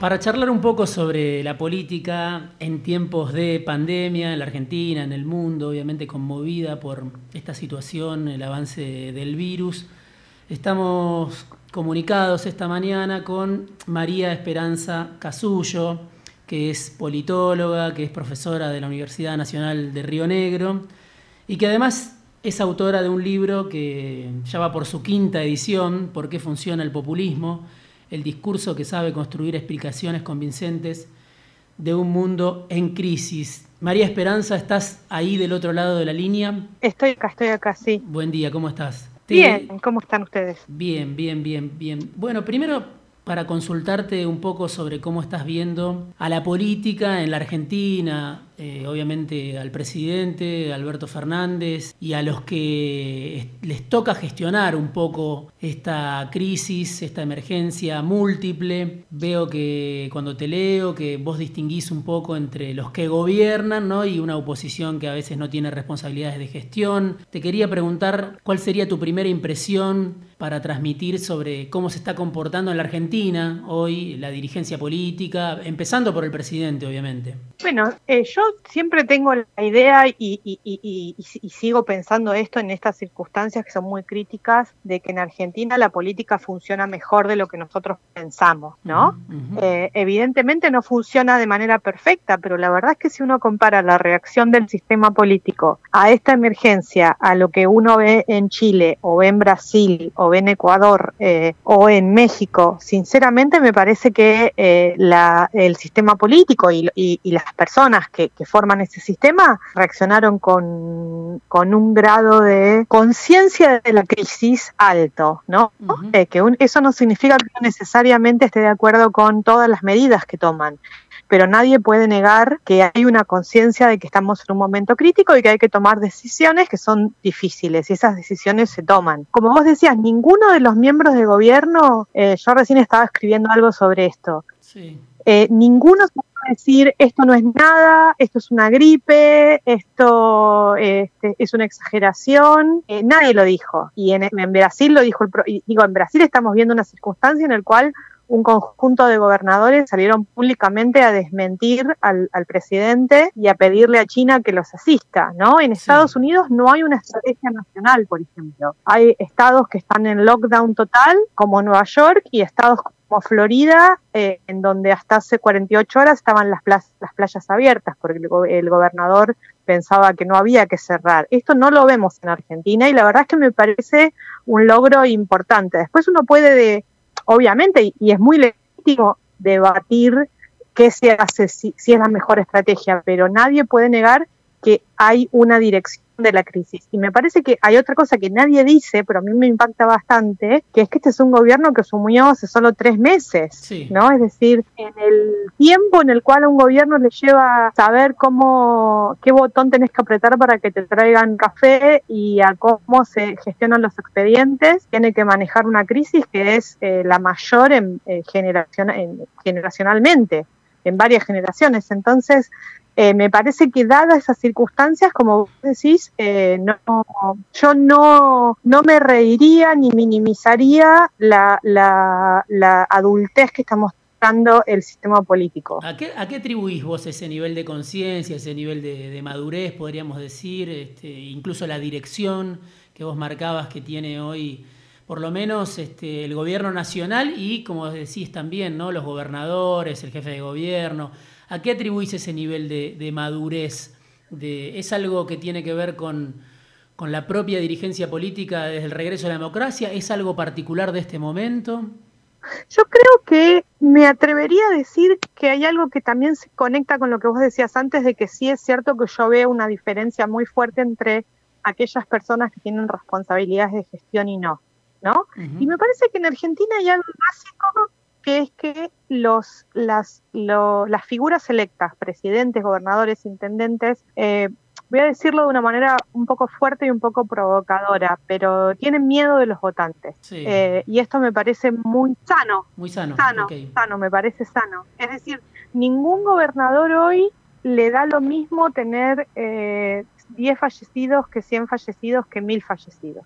Para charlar un poco sobre la política en tiempos de pandemia en la Argentina, en el mundo, obviamente conmovida por esta situación, el avance del virus, estamos comunicados esta mañana con María Esperanza Casullo, que es politóloga, que es profesora de la Universidad Nacional de Río Negro y que además es autora de un libro que ya va por su quinta edición, ¿Por qué funciona el populismo? El discurso que sabe construir explicaciones convincentes de un mundo en crisis. María Esperanza, ¿estás ahí del otro lado de la línea? Estoy acá, estoy acá, sí. Buen día, ¿cómo estás? Bien, ¿cómo están ustedes? Bien, bien, bien, bien. Bueno, primero para consultarte un poco sobre cómo estás viendo a la política en la Argentina, eh, obviamente al presidente Alberto Fernández y a los que les toca gestionar un poco esta crisis, esta emergencia múltiple. Veo que cuando te leo que vos distinguís un poco entre los que gobiernan ¿no? y una oposición que a veces no tiene responsabilidades de gestión. Te quería preguntar cuál sería tu primera impresión para transmitir sobre cómo se está comportando en la Argentina hoy la dirigencia política, empezando por el presidente, obviamente. Bueno, eh, yo siempre tengo la idea y, sigo pensando esto en estas circunstancias que son muy críticas, de que en Argentina la política funciona mejor de lo que nosotros pensamos, ¿no? Eh, evidentemente no funciona de manera perfecta, pero la verdad es que si uno compara la reacción del sistema político a esta emergencia, a lo que uno ve en Chile o ve en Brasil o ve en Ecuador eh, o en México, sinceramente me parece que el sistema político y, las personas que, que forman ese sistema reaccionaron con, con un grado de conciencia de la crisis alto, ¿no? Eh, que eso no significa que necesariamente esté de acuerdo con todas las medidas que toman pero nadie puede negar que hay una conciencia de que estamos en un momento crítico y que hay que tomar decisiones que son difíciles y esas decisiones se toman. Como vos decías, ninguno de los miembros de gobierno, eh, yo recién estaba escribiendo algo sobre esto, sí. Eh, ninguno se decir esto no es nada, esto es una gripe, esto este, es una exageración. Eh, nadie lo dijo. Y en, Brasil lo dijo, el digo, en Brasil estamos viendo una circunstancia en la cual un conjunto de gobernadores salieron públicamente a desmentir al, presidente y a pedirle a China que los asista, ¿no? En Estados Unidos no hay una estrategia nacional, por ejemplo. Hay estados que están en lockdown total, como Nueva York, y estados como Florida, eh, en donde hasta hace 48 horas estaban las, las playas abiertas, porque el, gobernador pensaba que no había que cerrar. Esto no lo vemos en Argentina y la verdad es que me parece un logro importante. Después uno puede, de, obviamente, y, es muy legítimo debatir qué se hace, si es la mejor estrategia, pero nadie puede negar que hay una dirección de la crisis. Y me parece que hay otra cosa que nadie dice, pero a mí me impacta bastante, que es que este es un gobierno que asumió hace solo tres meses, ¿no? Es decir, en el tiempo en el cual a un gobierno le lleva saber cómo, qué botón tenés que apretar para que te traigan café y a cómo se gestionan los expedientes, tiene que manejar una crisis que es eh, la mayor en, eh, en, generacionalmente, en varias generaciones. Entonces, eh, me parece que dadas esas circunstancias, como vos decís, eh, yo no, no me reiría ni minimizaría la, la, adultez que mostrando el sistema político. ¿A qué, atribuís vos ese nivel de conciencia, ese nivel de, madurez, podríamos decir, este, incluso la dirección que vos marcabas que tiene hoy? por lo menos este, el gobierno nacional y, como decís también, ¿no? los gobernadores, el jefe de gobierno. ¿A qué atribuís ese nivel de, madurez? ¿Es algo que tiene que ver con, la propia dirigencia política desde el regreso a la democracia? ¿Es algo particular de este momento? Yo creo que me atrevería a decir que hay algo que también se conecta con lo que vos decías antes, de que sí es cierto que yo veo una diferencia muy fuerte entre aquellas personas que tienen responsabilidades de gestión y no, ¿no? Y me parece que en Argentina hay algo básico que es que los, las, las figuras electas, presidentes, gobernadores, intendentes, eh, voy a decirlo de una manera un poco fuerte y un poco provocadora, pero tienen miedo de los votantes. Eh, y esto me parece muy sano. Muy sano. Sano, sano, me parece sano. Es decir, ningún gobernador hoy le da lo mismo tener eh, 10 fallecidos que 100 fallecidos que 1000 fallecidos.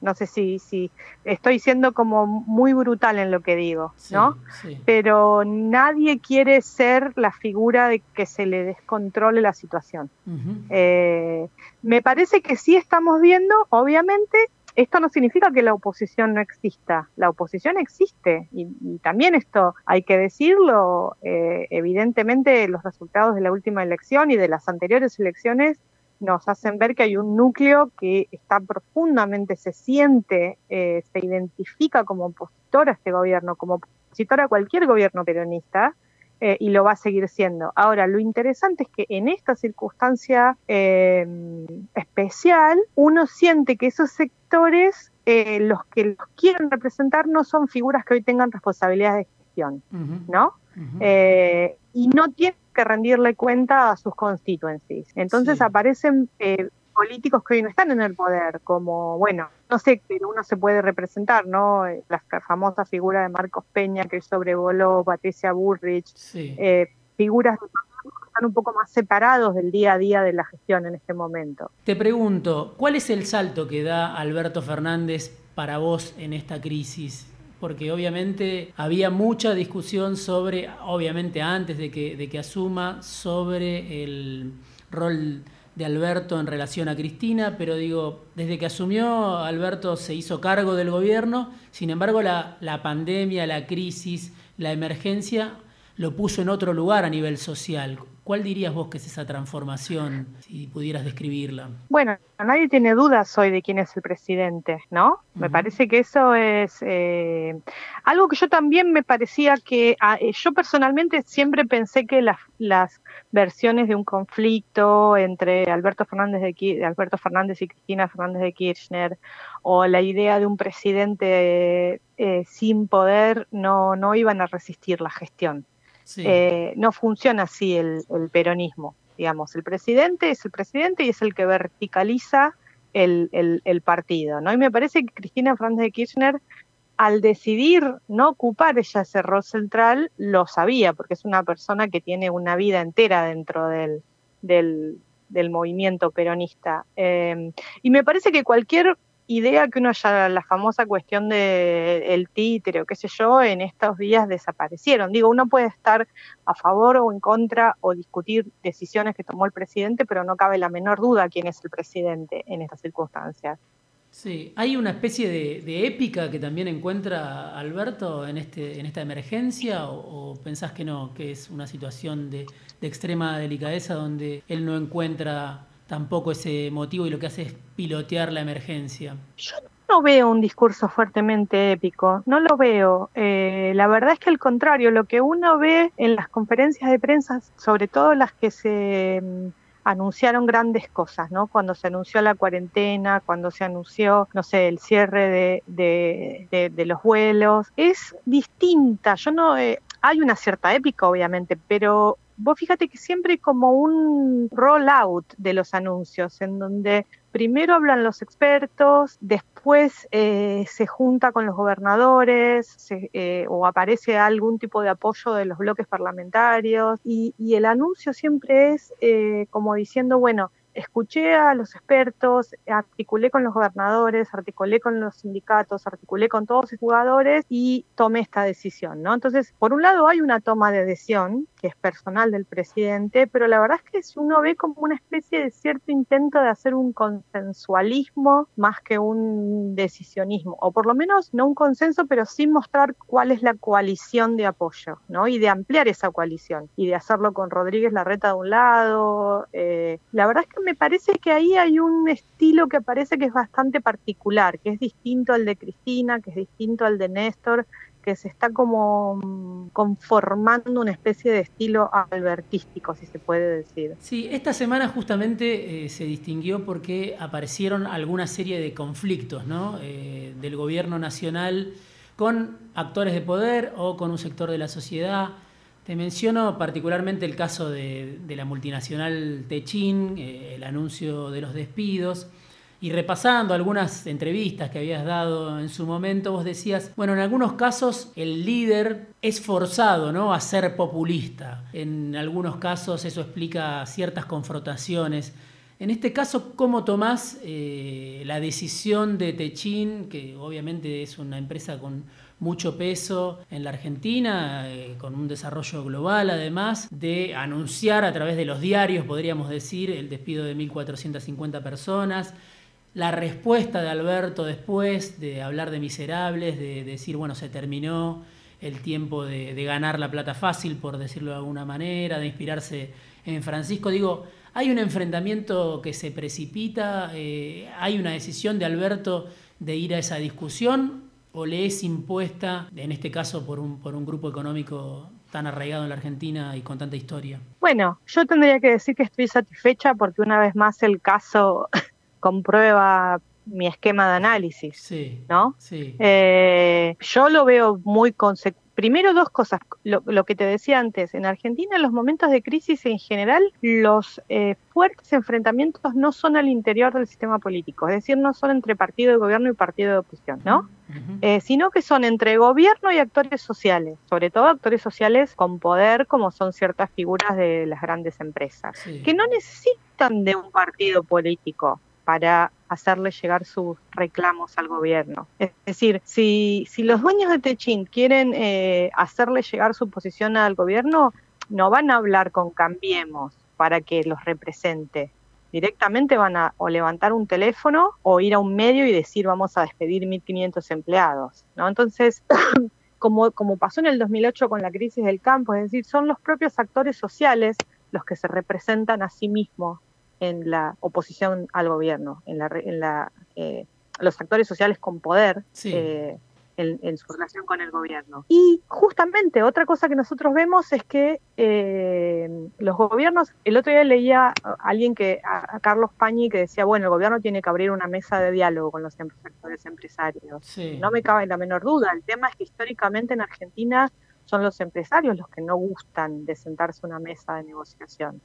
No sé si, si estoy siendo como muy brutal en lo que digo, ¿no? Pero nadie quiere ser la figura de que se le descontrole la situación. Eh, me parece que sí estamos viendo, obviamente, esto no significa que la oposición no exista, la oposición existe y, también esto hay que decirlo, eh, evidentemente los resultados de la última elección y de las anteriores elecciones nos hacen ver que hay un núcleo que está profundamente, se siente, eh, se identifica como opositor a este gobierno, como opositor a cualquier gobierno peronista, eh, y lo va a seguir siendo. Ahora, lo interesante es que en esta circunstancia em, especial, uno siente que esos sectores, eh, los que los quieren representar, no son figuras que hoy tengan responsabilidades de gestión, ¿no? y no tienen que rendirle cuenta a sus constituencies. Entonces aparecen eh, políticos que hoy no están en el poder, como, bueno, no sé, pero uno se puede representar, ¿no? La famosa figura de Marcos Peña que sobrevoló, Patricia Burrich, eh, figuras que están un poco más separados del día a día de la gestión en este momento. Te pregunto, ¿cuál es el salto que da Alberto Fernández para vos en esta crisis? Porque obviamente había mucha discusión sobre, obviamente antes de que, de que asuma, sobre el rol de Alberto en relación a Cristina, pero digo, desde que asumió, Alberto se hizo cargo del gobierno, sin embargo la, la pandemia, la crisis, la emergencia lo puso en otro lugar a nivel social. ¿Cuál dirías vos que es esa transformación, si pudieras describirla? Bueno, nadie tiene dudas hoy de quién es el presidente, ¿no? Me parece que eso es eh, algo que yo también me parecía que, ah, eh, yo personalmente siempre pensé que las, las versiones de un conflicto entre Alberto Fernández, de, Alberto Fernández y Cristina Fernández de Kirchner, o la idea de un presidente eh, sin poder, no, no iban a resistir la gestión. Eh, no funciona así el, peronismo. Digamos, el presidente es el presidente y es el que verticaliza el, partido. ¿no? Y me parece que Cristina Fernández de Kirchner, al decidir no ocupar ella ese rol central, lo sabía, porque es una persona que tiene una vida entera dentro del, del, movimiento peronista. Eh, y me parece que cualquier idea que uno haya, la famosa cuestión del el títere o qué sé yo, en estos días desaparecieron. Digo, uno puede estar a favor o en contra o discutir decisiones que tomó el presidente, pero no cabe la menor duda quién es el presidente en estas circunstancias. Sí, hay una especie de, épica que también encuentra Alberto en, este, en esta emergencia o, pensás que no, que es una situación de, de extrema delicadeza donde él no encuentra tampoco ese motivo y lo que hace es pilotear la emergencia. Yo no veo un discurso fuertemente épico, no lo veo. Eh, la verdad es que al contrario, lo que uno ve en las conferencias de prensa, sobre todo las que se mm, anunciaron grandes cosas, ¿no? Cuando se anunció la cuarentena, cuando se anunció, no sé, el cierre de, los vuelos, es distinta. Yo no, eh, hay una cierta épica, obviamente, pero vos fíjate que siempre hay como un rollout de los anuncios, en donde primero hablan los expertos, después eh, se junta con los gobernadores eh, o aparece algún tipo de apoyo de los bloques parlamentarios y, el anuncio siempre es eh, como diciendo, bueno, escuché a los expertos, articulé con los gobernadores, articulé con los sindicatos, articulé con todos los jugadores y tomé esta decisión, ¿no? Entonces, por un lado hay una toma de decisión es personal del presidente, pero la verdad es que si uno ve como una especie de cierto intento de hacer un consensualismo más que un decisionismo, o por lo menos no un consenso, pero sí mostrar cuál es la coalición de apoyo, ¿no? Y de ampliar esa coalición y de hacerlo con Rodríguez Larreta de un lado. Eh, la verdad es que me parece que ahí hay un estilo que parece que es bastante particular, que es distinto al de Cristina, que es distinto al de Néstor, que se está como mm, conformando una especie de estilo albertístico, si se puede decir. Sí, esta semana justamente eh, se distinguió porque aparecieron alguna serie de conflictos ¿no? Eh, del gobierno nacional con actores de poder o con un sector de la sociedad. Te menciono particularmente el caso de, la multinacional Techin, eh, el anuncio de los despidos. Y repasando algunas entrevistas que habías dado en su momento, vos decías, bueno, en algunos casos el líder es forzado ¿no? a ser populista. En algunos casos eso explica ciertas confrontaciones. En este caso, ¿cómo tomás eh, la decisión de Techin, que obviamente es una empresa con mucho peso en la Argentina, eh, con un desarrollo global además, de anunciar a través de los diarios, podríamos decir, el despido de 1.450 personas? La respuesta de Alberto después de hablar de miserables, de decir, bueno, se terminó el tiempo de, ganar la plata fácil, por decirlo de alguna manera, de inspirarse en Francisco. Digo, hay un enfrentamiento que se precipita, eh, hay una decisión de Alberto de ir a esa discusión o le es impuesta, en este caso, por un, por un grupo económico tan arraigado en la Argentina y con tanta historia? Bueno, yo tendría que decir que estoy satisfecha porque una vez más el caso comprueba mi esquema de análisis, sí, ¿no? Sí. Eh, yo lo veo muy consecuente Primero dos cosas, lo, que te decía antes, en Argentina en los momentos de crisis en general los eh, fuertes enfrentamientos no son al interior del sistema político, es decir, no son entre partido de gobierno y partido de oposición, ¿no? Eh, sino que son entre gobierno y actores sociales, sobre todo actores sociales con poder como son ciertas figuras de las grandes empresas, que no necesitan de un partido político para hacerle llegar sus reclamos al gobierno. Es decir, si, los dueños de Techin quieren eh, hacerle llegar su posición al gobierno, no van a hablar con Cambiemos para que los represente. Directamente van a o levantar un teléfono o ir a un medio y decir vamos a despedir 1.500 empleados. ¿no? Entonces, como, como pasó en el 2008 con la crisis del campo, es decir, son los propios actores sociales los que se representan a sí mismos en la oposición al gobierno, en, la, en la, eh, los actores sociales con poder eh, en, su relación con el gobierno. Y justamente otra cosa que nosotros vemos es que eh, los gobiernos, el otro día leía a alguien que, a, Carlos Pañi, que decía, bueno, el gobierno tiene que abrir una mesa de diálogo con los sectores empresarios. No me cabe la menor duda, el tema es que históricamente en Argentina son los empresarios los que no gustan de sentarse a una mesa de negociación.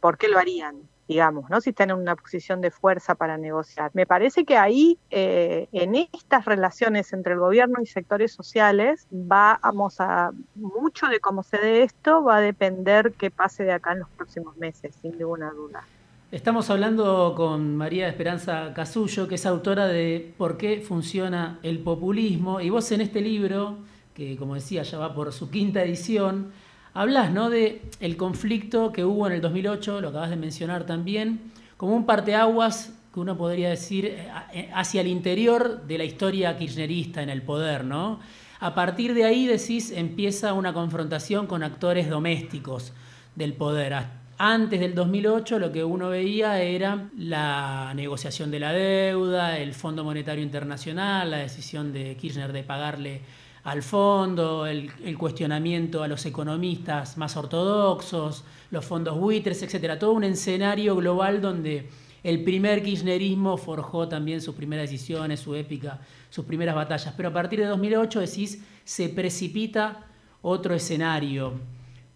¿Por qué lo harían? digamos, ¿no? Si están en una posición de fuerza para negociar. Me parece que ahí, eh, en estas relaciones entre el gobierno y sectores sociales, vamos a, mucho de cómo se dé esto va a depender qué pase de acá en los próximos meses, sin ninguna duda. Estamos hablando con María Esperanza Casullo, que es autora de Por qué funciona el populismo, y vos en este libro, que como decía ya va por su quinta edición, Hablas ¿no? de el conflicto que hubo en el 2008, lo acabas de mencionar también, como un parteaguas que uno podría decir eh, eh, hacia el interior de la historia kirchnerista en el poder, ¿no? A partir de ahí decís empieza una confrontación con actores domésticos del poder. Antes del 2008 lo que uno veía era la negociación de la deuda, el Fondo Monetario Internacional, la decisión de Kirchner de pagarle al fondo, el, cuestionamiento a los economistas más ortodoxos, los fondos buitres, etcétera, todo un escenario global donde el primer kirchnerismo forjó también sus primeras decisiones, su épica, sus primeras batallas. Pero a partir de 2008 decís, se precipita otro escenario.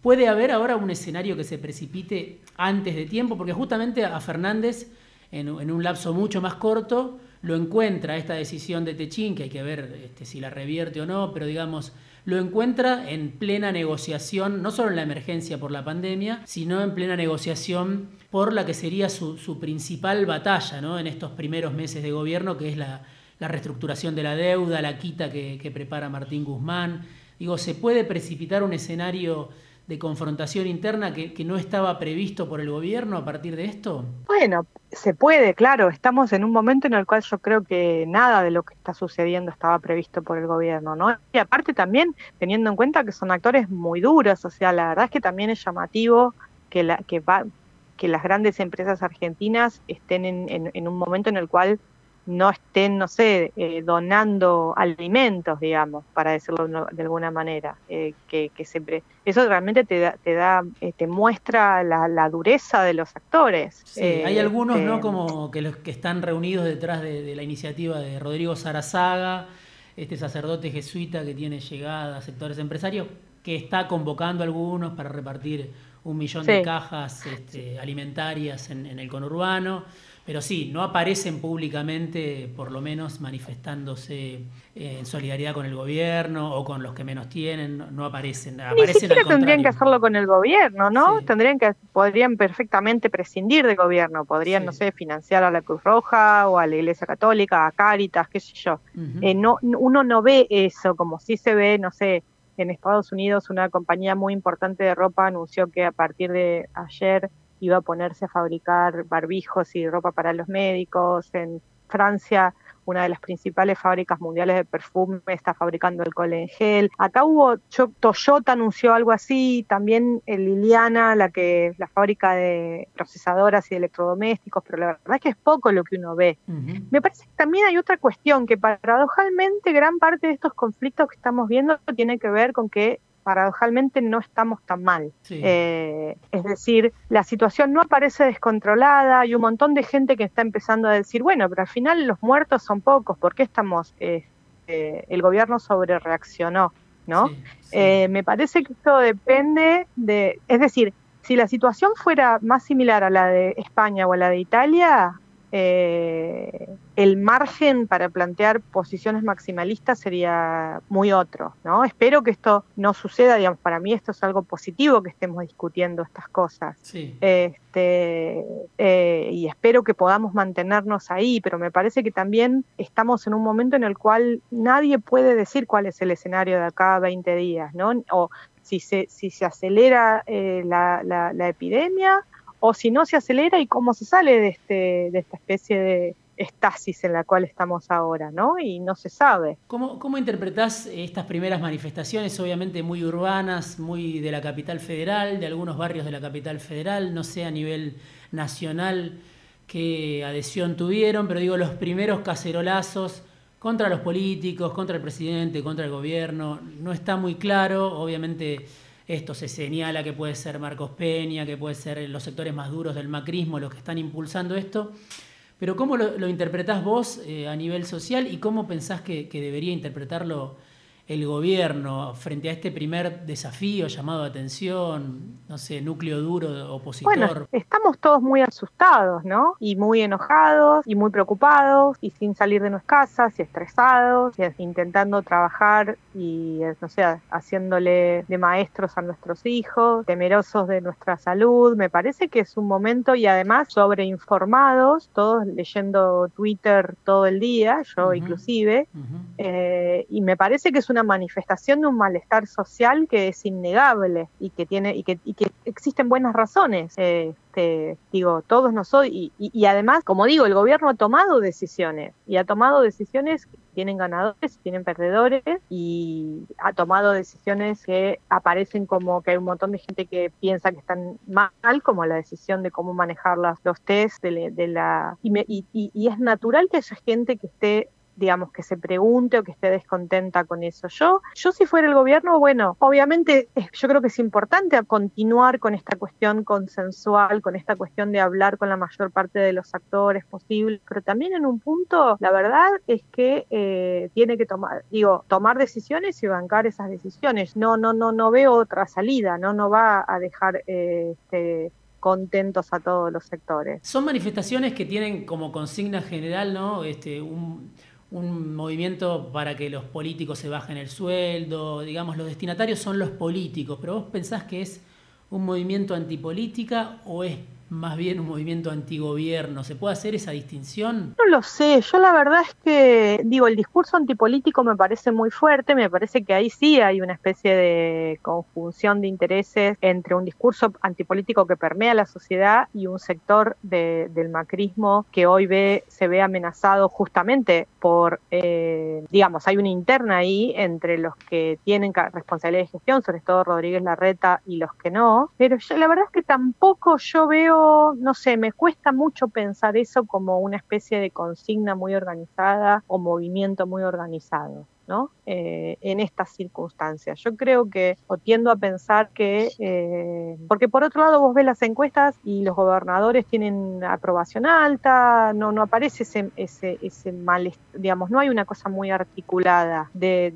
¿Puede haber ahora un escenario que se precipite antes de tiempo? Porque justamente a Fernández, en, en un lapso mucho más corto, lo encuentra esta decisión de Techín, que hay que ver este, si la revierte o no, pero digamos, lo encuentra en plena negociación, no solo en la emergencia por la pandemia, sino en plena negociación por la que sería su, principal batalla ¿no? en estos primeros meses de gobierno, que es la, reestructuración de la deuda, la quita que, que prepara Martín Guzmán. Digo, ¿se puede precipitar un escenario de confrontación interna que, no estaba previsto por el gobierno a partir de esto? Bueno, se puede, claro. Estamos en un momento en el cual yo creo que nada de lo que está sucediendo estaba previsto por el gobierno, ¿no? Y aparte también teniendo en cuenta que son actores muy duros, o sea, la verdad es que también es llamativo que, la, que, va, que las grandes empresas argentinas estén en, en un momento en el cual no estén, no sé, eh, donando alimentos, digamos, para decirlo de alguna manera. Eh, que, siempre, eso realmente te da, te, da, eh, te muestra la, dureza de los actores. Sí, hay algunos, ¿no? Este, como que los que están reunidos detrás de, la iniciativa de Rodrigo Sarazaga, este sacerdote jesuita que tiene llegada a sectores empresarios, que está convocando a algunos para repartir un millón de cajas este, alimentarias en, en el conurbano pero sí, no aparecen públicamente, por lo menos manifestándose en solidaridad con el gobierno o con los que menos tienen, no, aparecen. Ni siquiera tendrían que hacerlo con el gobierno, ¿no? Tendrían que, podrían perfectamente prescindir del gobierno, podrían, no sé, financiar a la Cruz Roja o a la Iglesia Católica, a Cáritas, qué sé yo. Eh, no, uno no ve eso como si se ve, no sé, en Estados Unidos una compañía muy importante de ropa anunció que a partir de ayer iba a ponerse a fabricar barbijos y ropa para los médicos. En Francia una de las principales fábricas mundiales de perfume, está fabricando alcohol en gel. Acá hubo, Toyota anunció algo así, también Liliana, la que la fábrica de procesadoras y electrodomésticos, pero la verdad es que es poco lo que uno ve. Me parece que también hay otra cuestión, que paradojalmente gran parte de estos conflictos que estamos viendo tiene que ver con que paradojalmente no estamos tan mal. Eh, es decir, la situación no aparece descontrolada, hay un montón de gente que está empezando a decir, bueno, pero al final los muertos son pocos, ¿por qué estamos, este, el gobierno sobre reaccionó? ¿no? Eh, me parece que esto depende de, es decir, si la situación fuera más similar a la de España o a la de Italia, eh, el margen para plantear posiciones maximalistas sería muy otro, ¿no? Espero que esto no suceda, digamos, para mí esto es algo positivo que estemos discutiendo estas cosas. Este, eh, y espero que podamos mantenernos ahí, pero me parece que también estamos en un momento en el cual nadie puede decir cuál es el escenario de acá a 20 días, ¿no? O si se, si se acelera eh, la, la epidemia o si no se acelera y cómo se sale de, este, de esta especie de estasis en la cual estamos ahora, ¿no? Y no se sabe. ¿Cómo, cómo interpretás estas primeras manifestaciones, obviamente muy urbanas, muy de la capital federal, de algunos barrios de la capital federal, no sé a nivel nacional qué adhesión tuvieron, pero digo, los primeros cacerolazos contra los políticos, contra el presidente, contra el gobierno, no está muy claro, obviamente esto se señala que puede ser Marcos Peña, que puede ser los sectores más duros del macrismo los que están impulsando esto. Pero ¿cómo lo, interpretás vos eh, a nivel social y cómo pensás que debería interpretarlo el gobierno frente a este primer desafío, llamado atención, no sé, núcleo duro opositor? Bueno, estamos todos muy asustados, ¿no? Y muy enojados y muy preocupados y sin salir de nuestras casas y estresados y intentando trabajar y, no sé, haciéndole de maestros a nuestros hijos, temerosos de nuestra salud. Me parece que es un momento y además sobreinformados, todos leyendo Twitter todo el día, yo inclusive, eh, y me parece que es una una manifestación de un malestar social que es innegable y que tiene y que, existen buenas razones. Este, digo, todos nosotros y, y, además, como digo, el gobierno ha tomado decisiones y ha tomado decisiones que tienen ganadores, tienen perdedores y ha tomado decisiones que aparecen como que hay un montón de gente que piensa que están mal, como la decisión de cómo manejar los test de, la y, y es natural que haya gente que esté digamos, que se pregunte o que esté descontenta con eso. Yo, yo si fuera el gobierno, bueno, obviamente yo creo que es importante continuar con esta cuestión consensual, con esta cuestión de hablar con la mayor parte de los actores posibles, pero también en un punto, la verdad es que eh, tiene que tomar, digo, tomar decisiones y bancar esas decisiones. No, no, no, no veo otra salida, no, no va a dejar eh, este, contentos a todos los sectores. Son manifestaciones que tienen como consigna general, ¿no? Este, un, un movimiento para que los políticos se bajen el sueldo, digamos, los destinatarios son los políticos, pero vos pensás que es un movimiento antipolítica o es más bien un movimiento antigobierno. ¿Se puede hacer esa distinción? No lo sé, yo la verdad es que, digo, el discurso antipolítico me parece muy fuerte, me parece que ahí sí hay una especie de conjunción de intereses entre un discurso antipolítico que permea la sociedad y un sector del macrismo que hoy ve, se ve amenazado justamente por, eh, digamos, hay una interna ahí entre los que tienen responsabilidad de gestión, sobre todo Rodríguez Larreta y los que no, pero yo, la verdad es que tampoco yo veo no sé, me cuesta mucho pensar eso como una especie de consigna muy organizada o movimiento muy organizado. ¿No? Eh, en estas circunstancias. Yo creo que, o tiendo a pensar que, eh, porque por otro lado vos ves las encuestas y los gobernadores tienen aprobación alta, no, aparece ese, ese, ese malestar, digamos, no hay una cosa muy articulada de,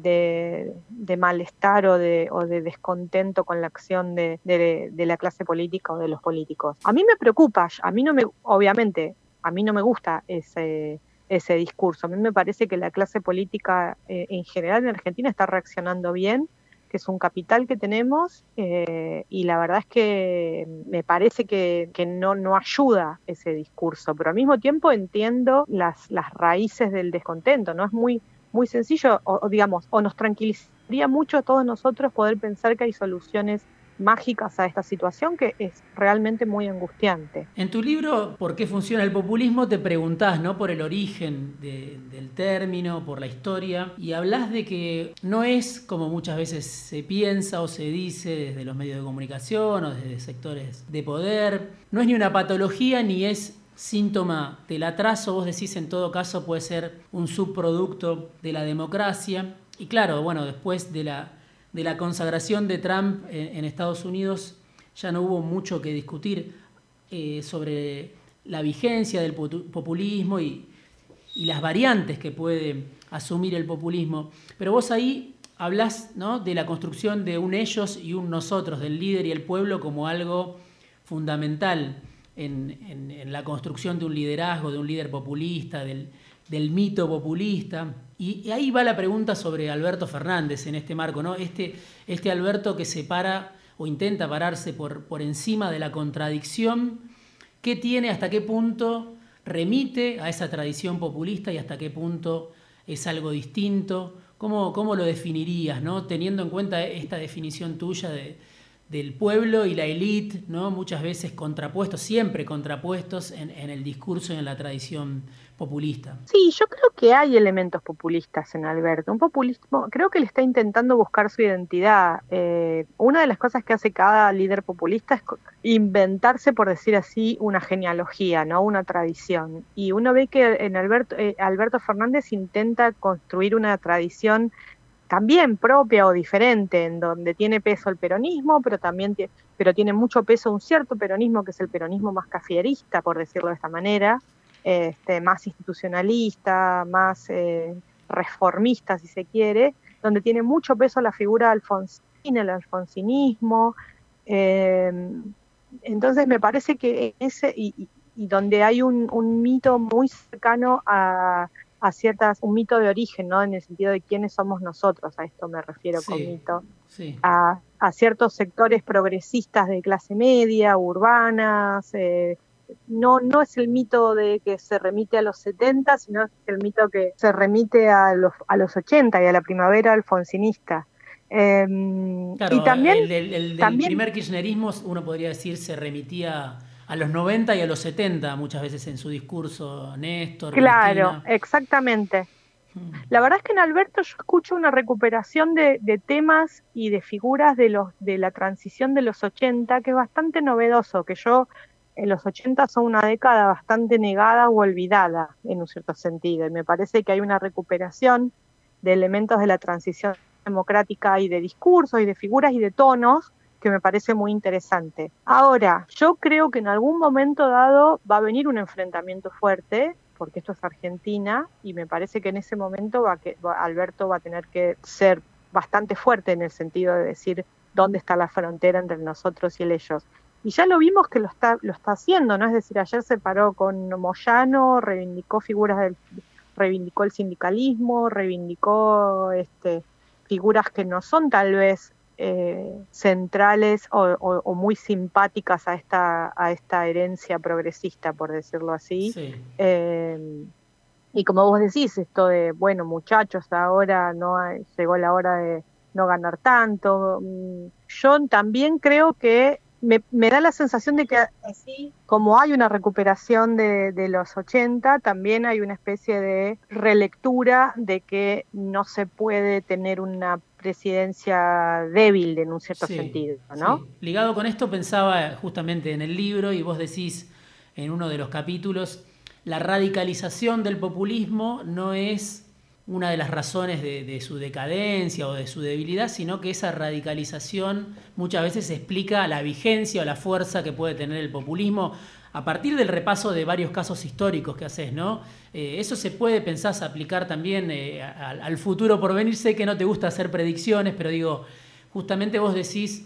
de, malestar o de, o de descontento con la acción de, de la clase política o de los políticos. A mí me preocupa, a mí no me, obviamente, a mí no me gusta ese, ese discurso. A mí me parece que la clase política eh, en general en Argentina está reaccionando bien, que es un capital que tenemos eh, y la verdad es que me parece que, no, no ayuda ese discurso, pero al mismo tiempo entiendo las, las raíces del descontento, ¿no? Es muy, muy sencillo, o digamos, o nos tranquilizaría mucho a todos nosotros poder pensar que hay soluciones mágicas a esta situación que es realmente muy angustiante. En tu libro, ¿Por qué funciona el populismo? te preguntás ¿no? por el origen del término, por la historia, y hablas de que no es como muchas veces se piensa o se dice desde los medios de comunicación o desde sectores de poder, no es ni una patología ni es síntoma del atraso, vos decís en todo caso puede ser un subproducto de la democracia. Y claro, bueno, después de la de la consagración de Trump en, Estados Unidos ya no hubo mucho que discutir eh, sobre la vigencia del populismo y, las variantes que puede asumir el populismo. Pero vos ahí hablas ¿no? de la construcción de un ellos y un nosotros, del líder y el pueblo como algo fundamental en, la construcción de un liderazgo, de un líder populista, del, del mito populista. Y, ahí va la pregunta sobre Alberto Fernández en este marco, ¿no? Este, este Alberto que se para o intenta pararse por, por encima de la contradicción, ¿qué tiene, hasta qué punto remite a esa tradición populista y hasta qué punto es algo distinto? ¿Cómo, cómo lo definirías, ¿no? teniendo en cuenta esta definición tuya de, del pueblo y la élite, ¿no? muchas veces contrapuestos, siempre contrapuestos en, el discurso y en la tradición populista. Sí, yo creo que hay elementos populistas en Alberto. Un populismo, creo que él está intentando buscar su identidad. Eh, una de las cosas que hace cada líder populista es inventarse, por decir así, una genealogía, ¿no? una tradición. Y uno ve que en Alberto, eh, Alberto Fernández intenta construir una tradición también propia o diferente, en donde tiene peso el peronismo, pero también pero tiene mucho peso un cierto peronismo que es el peronismo más cafierista, por decirlo de esta manera, este, más institucionalista, más eh, reformista, si se quiere, donde tiene mucho peso la figura de Alfonsín, el alfonsinismo. Em, entonces me parece que ese, y, donde hay un mito muy cercano a, a ciertas, un mito de origen, ¿no? En el sentido de quiénes somos nosotros, a esto me refiero con mito, a, ciertos sectores progresistas de clase media, urbanas, eh, no, no es el mito de que se remite a los 70, sino es el mito que se remite a los, a los 80 y a la primavera alfonsinista. Em, y también, el, del primer kirchnerismo, uno podría decir, se remitía a los 90 y a los 70 muchas veces en su discurso, Néstor. Claro, exactamente. Hmm. La verdad es que en Alberto yo escucho una recuperación de, temas y de figuras de, los, de la transición de los 80 que es bastante novedoso, que yo en los 80 son una década bastante negada o olvidada en un cierto sentido, y me parece que hay una recuperación de elementos de la transición democrática y de discursos y de figuras y de tonos que me parece muy interesante. Ahora, yo creo que en algún momento dado va a venir un enfrentamiento fuerte, porque esto es Argentina, y me parece que en ese momento va que, Alberto va a tener que ser bastante fuerte en el sentido de decir dónde está la frontera entre nosotros y ellos. Y ya lo vimos que lo está, lo está haciendo, ¿no? Es decir, ayer se paró con Moyano, reivindicó figuras del, reivindicó el sindicalismo, reivindicó este, figuras que no son tal vez eh, centrales o, muy simpáticas a esta, a esta herencia progresista, por decirlo así. Eh, y como vos decís, esto de, bueno, muchachos, ahora no llegó la hora de no ganar tanto. Mm, yo también creo que me, da la sensación de que así como hay una recuperación de, de, los 80, también hay una especie de relectura de que no se puede tener una presidencia débil en un cierto sentido, ¿no? Ligado con esto pensaba justamente en el libro y vos decís en uno de los capítulos, la radicalización del populismo no es una de las razones de, su decadencia o de su debilidad, sino que esa radicalización muchas veces explica la vigencia o la fuerza que puede tener el populismo a partir del repaso de varios casos históricos que haces, ¿no? Eh, eso se puede, pensás, aplicar también eh, al, futuro por venir. Sé que no te gusta hacer predicciones, pero digo, justamente vos decís,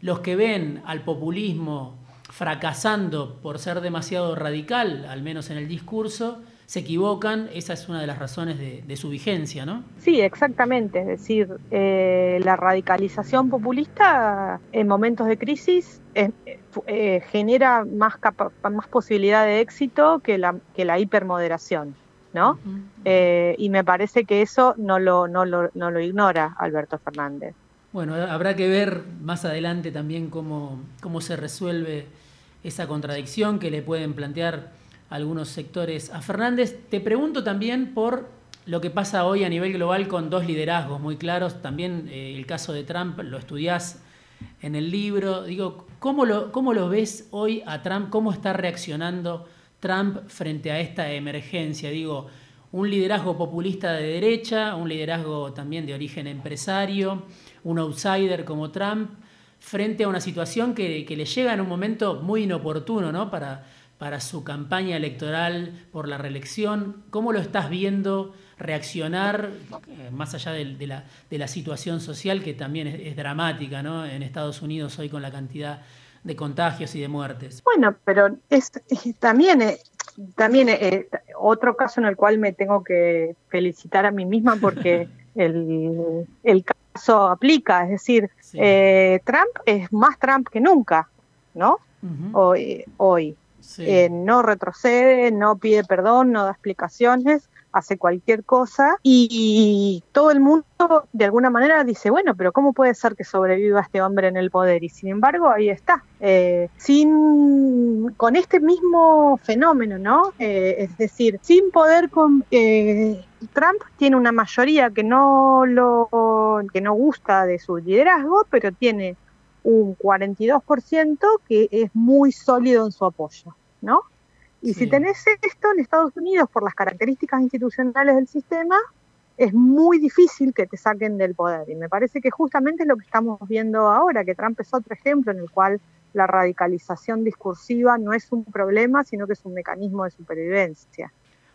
los que ven al populismo fracasando por ser demasiado radical, al menos en el discurso, se equivocan, esa es una de las razones de, su vigencia, ¿no? Sí, exactamente, es decir, eh, la radicalización populista en momentos de crisis eh, genera más, más posibilidad de éxito que la, que la hipermoderación. ¿no? Eh, y me parece que eso no lo, no, lo, no lo ignora Alberto Fernández. Bueno, habrá que ver más adelante también cómo, cómo se resuelve esa contradicción que le pueden plantear algunos sectores a Fernández. Te pregunto también por lo que pasa hoy a nivel global con dos liderazgos muy claros. También eh, el caso de Trump lo estudiás en el libro. Digo, ¿cómo lo, ¿cómo lo ves hoy a Trump? ¿Cómo está reaccionando Trump frente a esta emergencia? Digo, un liderazgo populista de derecha, un liderazgo también de origen empresario, un outsider como Trump, frente a una situación que, le llega en un momento muy inoportuno ¿no? para, para su campaña electoral por la reelección. ¿Cómo lo estás viendo reaccionar, eh, más allá de, la, de, la, situación social que también es, dramática ¿no? en Estados Unidos hoy con la cantidad de contagios y de muertes. Bueno, pero es, también, eh, también eh, otro caso en el cual me tengo que felicitar a mí misma porque el, caso aplica, es decir, Trump es más Trump que nunca, ¿no? Hoy, hoy. No retrocede, no pide perdón, no da explicaciones, hace cualquier cosa y, todo el mundo de alguna manera dice, bueno, pero ¿cómo puede ser que sobreviva este hombre en el poder? Y sin embargo, ahí está. Eh, sin, con este mismo fenómeno, ¿no? Eh, es decir, sin poder con... Eh, Trump tiene una mayoría que no, lo, que no gusta de su liderazgo, pero tiene un 42% que es muy sólido en su apoyo, ¿no? Y si tenés esto en Estados Unidos por las características institucionales del sistema, es muy difícil que te saquen del poder. Y me parece que justamente es lo que estamos viendo ahora, que Trump es otro ejemplo en el cual la radicalización discursiva no es un problema, sino que es un mecanismo de supervivencia.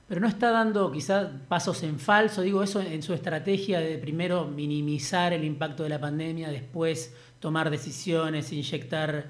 Pero no está dando quizás pasos en falso, digo eso en su estrategia de primero minimizar el impacto de la pandemia, después tomar decisiones, inyectar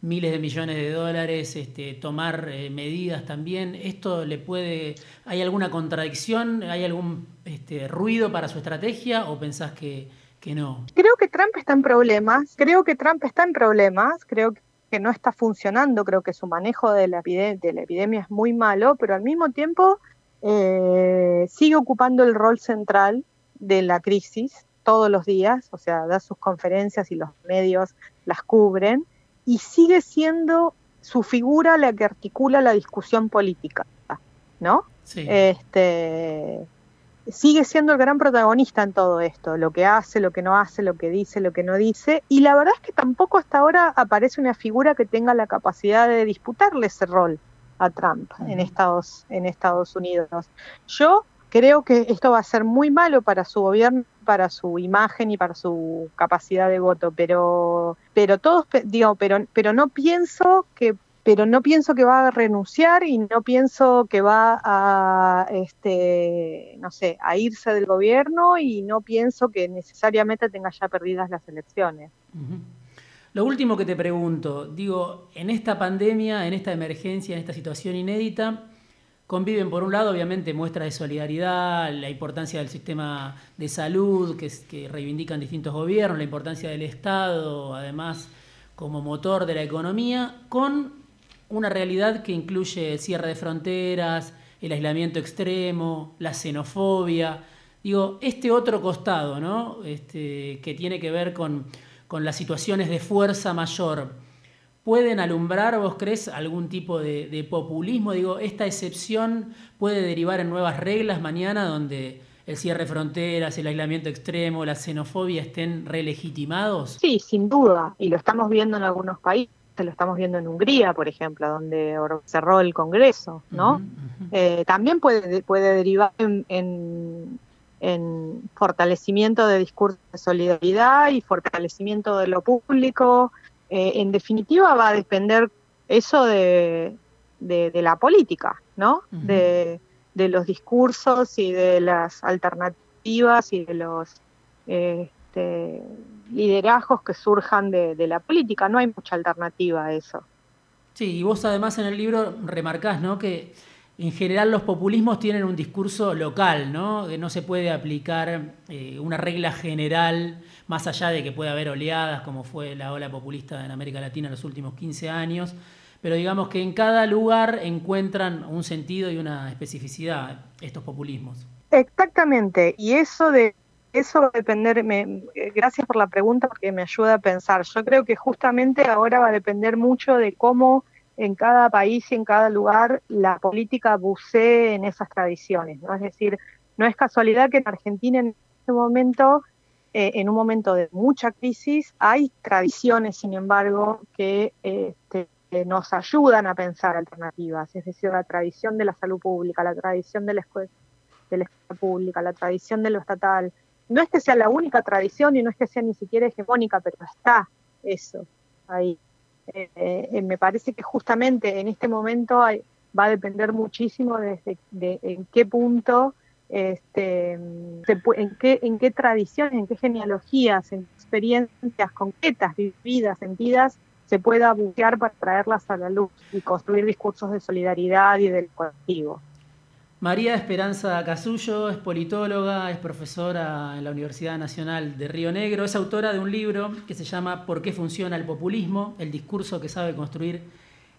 miles de millones de dólares, este, tomar eh, medidas también. ¿Esto le puede, hay alguna contradicción, hay algún este, ruido para su estrategia o pensás que, que no? Creo que Trump está en problemas, creo que Trump está en problemas, creo que no está funcionando, creo que su manejo de la, de la epidemia es muy malo, pero al mismo tiempo eh, sigue ocupando el rol central de la crisis todos los días, o sea, da sus conferencias y los medios las cubren y sigue siendo su figura la que articula la discusión política, ¿no? Sí. Este, sigue siendo el gran protagonista en todo esto, lo que hace, lo que no hace, lo que dice, lo que no dice, y la verdad es que tampoco hasta ahora aparece una figura que tenga la capacidad de disputarle ese rol a Trump en Estados, en Estados Unidos. Yo creo que esto va a ser muy malo para su gobierno, para su imagen y para su capacidad de voto, pero pero todos digo, pero pero no pienso que pero no pienso que va a renunciar y no pienso que va a este no sé, a irse del gobierno y no pienso que necesariamente tenga ya perdidas las elecciones. Lo último que te pregunto, digo, en esta pandemia, en esta emergencia, en esta situación inédita, conviven, por un lado, obviamente, muestras de solidaridad, la importancia del sistema de salud que, reivindican distintos gobiernos, la importancia del Estado, además, como motor de la economía, con una realidad que incluye el cierre de fronteras, el aislamiento extremo, la xenofobia. Digo, este otro costado, ¿no? Este, que tiene que ver con, con las situaciones de fuerza mayor pueden alumbrar, vos crees, algún tipo de, populismo? Digo, ¿esta excepción puede derivar en nuevas reglas mañana donde el cierre de fronteras, el aislamiento extremo, la xenofobia estén relegitimados? Sí, sin duda, y lo estamos viendo en algunos países lo estamos viendo en Hungría, por ejemplo, donde cerró el Congreso, ¿no? Eh, también puede, puede derivar en, en, fortalecimiento de discursos de solidaridad y fortalecimiento de lo público, eh, en definitiva va a depender eso de, la política, ¿no? de, los discursos y de las alternativas y de los este, liderazgos que surjan de, la política. No hay mucha alternativa a eso. Sí, y vos además en el libro remarcás, ¿no? Que en general los populismos tienen un discurso local, ¿no? No se puede aplicar eh, una regla general, más allá de que pueda haber oleadas, como fue la ola populista en América Latina en los últimos 15 años, pero digamos que en cada lugar encuentran un sentido y una especificidad estos populismos. Exactamente, y eso de eso va a depender, gracias por la pregunta porque me ayuda a pensar. Yo creo que justamente ahora va a depender mucho de cómo en cada país y en cada lugar la política bucee en esas tradiciones. ¿no? Es decir, no es casualidad que en Argentina en este momento, eh, en un momento de mucha crisis, hay tradiciones, sin embargo, que este, nos ayudan a pensar alternativas. Es decir, la tradición de la salud pública, la tradición de la escuela, de la escuela pública, la tradición de lo estatal, no es que sea la única tradición y no es que sea ni siquiera hegemónica, pero está eso ahí. Eh, eh, me parece que justamente en este momento va a depender muchísimo de, en qué punto, este, en, qué, en qué tradiciones, en qué genealogías, en experiencias concretas, vividas, sentidas, se pueda buscar para traerlas a la luz y construir discursos de solidaridad y del colectivo. María Esperanza Casullo es politóloga, es profesora en la Universidad Nacional de Río Negro, es autora de un libro que se llama ¿Por qué funciona el populismo? El discurso que sabe construir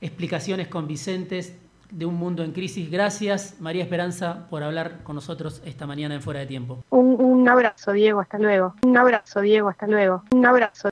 explicaciones convincentes de un mundo en crisis. Gracias, María Esperanza, por hablar con nosotros esta mañana en Fuera de Tiempo. Un, un abrazo, Diego, hasta luego. Un abrazo, Diego, hasta luego. Un abrazo.